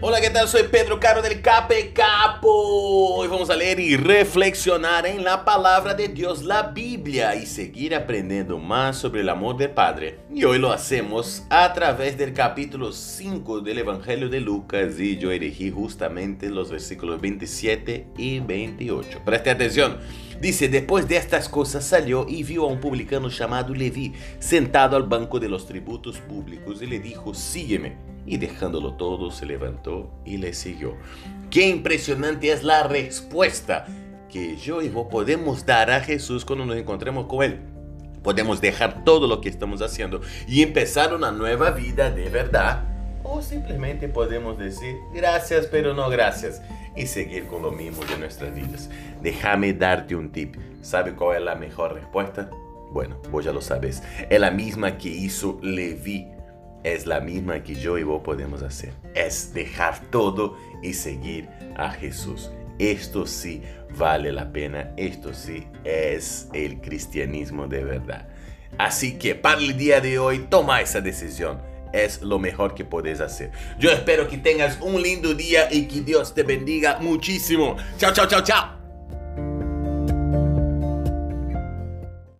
Hola, ¿qué tal? Soy Pedro Caro del Cape Capo. Hoy vamos a leer y reflexionar en la palabra de Dios, la Biblia, y seguir aprendiendo más sobre el amor del Padre. Y hoy lo hacemos a través del capítulo 5 del Evangelio de Lucas y yo elegí justamente los versículos 27 y 28. Preste atención. Dice, después de estas cosas salió y vio a un publicano llamado Leví sentado al banco de los tributos públicos y le dijo, sígueme y dejándolo todo se levantó y le siguió. Qué impresionante es la respuesta que yo y vos podemos dar a Jesús cuando nos encontremos con Él. Podemos dejar todo lo que estamos haciendo y empezar una nueva vida de verdad. O simplemente podemos decir gracias pero no gracias y seguir con lo mismo de nuestras vidas. Déjame darte un tip. ¿Sabe cuál es la mejor respuesta? Bueno, vos ya lo sabes. Es la misma que hizo Levi es la misma que yo y vos podemos hacer. Es dejar todo y seguir a Jesús. Esto sí vale la pena. Esto sí es el cristianismo de verdad. Así que para el día de hoy, toma esa decisión. Es lo mejor que puedes hacer. Yo espero que tengas un lindo día y que Dios te bendiga muchísimo. Chao, chao, chao, chao.